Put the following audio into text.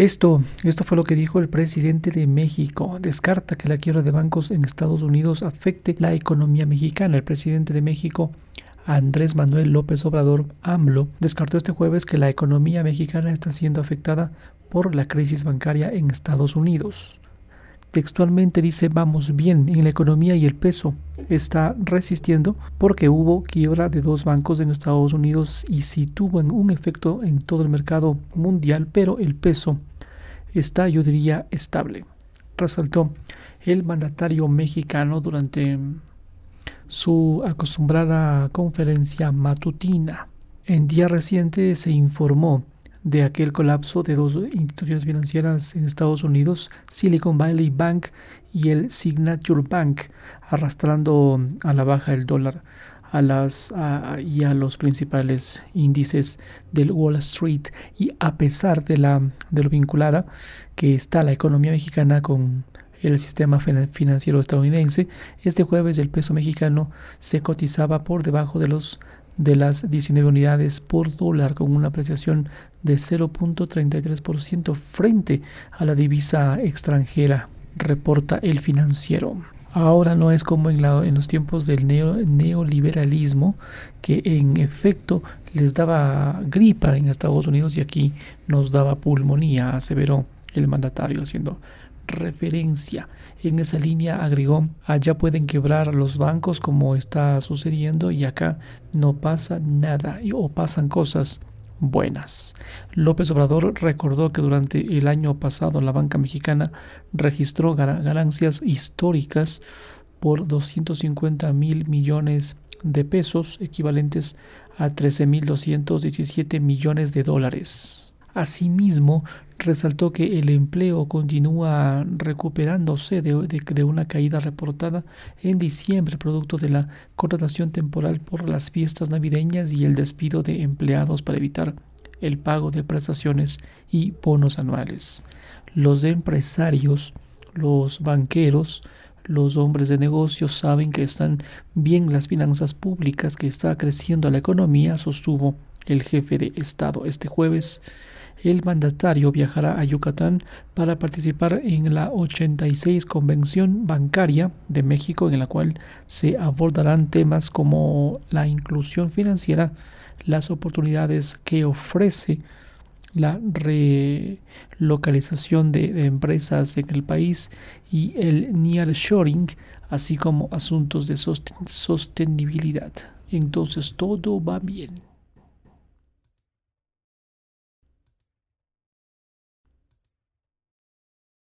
Esto, esto fue lo que dijo el presidente de México. Descarta que la quiebra de bancos en Estados Unidos afecte la economía mexicana. El presidente de México Andrés Manuel López Obrador, AMLO, descartó este jueves que la economía mexicana está siendo afectada por la crisis bancaria en Estados Unidos. Textualmente dice vamos bien en la economía y el peso está resistiendo porque hubo quiebra de dos bancos en Estados Unidos y sí tuvo un efecto en todo el mercado mundial, pero el peso está, yo diría, estable. Resaltó el mandatario mexicano durante su acostumbrada conferencia matutina. En día reciente se informó de aquel colapso de dos instituciones financieras en Estados Unidos, Silicon Valley Bank y el Signature Bank, arrastrando a la baja el dólar a las, y a los principales índices del Wall Street. Y a pesar de, la, de lo vinculada que está la economía mexicana con el sistema financiero estadounidense, este jueves el peso mexicano se cotizaba por debajo de los de las 19 unidades por dólar con una apreciación de 0.33% frente a la divisa extranjera, reporta el financiero. Ahora no es como en, en los tiempos del neoliberalismo, que en efecto les daba gripa en Estados Unidos y aquí nos daba pulmonía, aseveró el mandatario haciendo referencia. En esa línea agregó, allá pueden quebrar los bancos como está sucediendo y acá no pasa nada o pasan cosas buenas. López Obrador recordó que durante el año pasado la banca mexicana registró ganancias históricas por 250 mil millones de pesos, equivalentes a 13.217 millones de dólares. Asimismo, resaltó que el empleo continúa recuperándose de, una caída reportada en diciembre producto de la contratación temporal por las fiestas navideñas y el despido de empleados para evitar el pago de prestaciones y bonos anuales. Los empresarios, los banqueros, los hombres de negocios saben que están bien las finanzas públicas, que está creciendo la economía, sostuvo el jefe de Estado este jueves el mandatario viajará a Yucatán para participar en la 86 Convención Bancaria de México, en la cual se abordarán temas como la inclusión financiera, las oportunidades que ofrece la relocalización de, empresas en el país y el nearshoring, así como asuntos de sostenibilidad. Entonces todo va bien.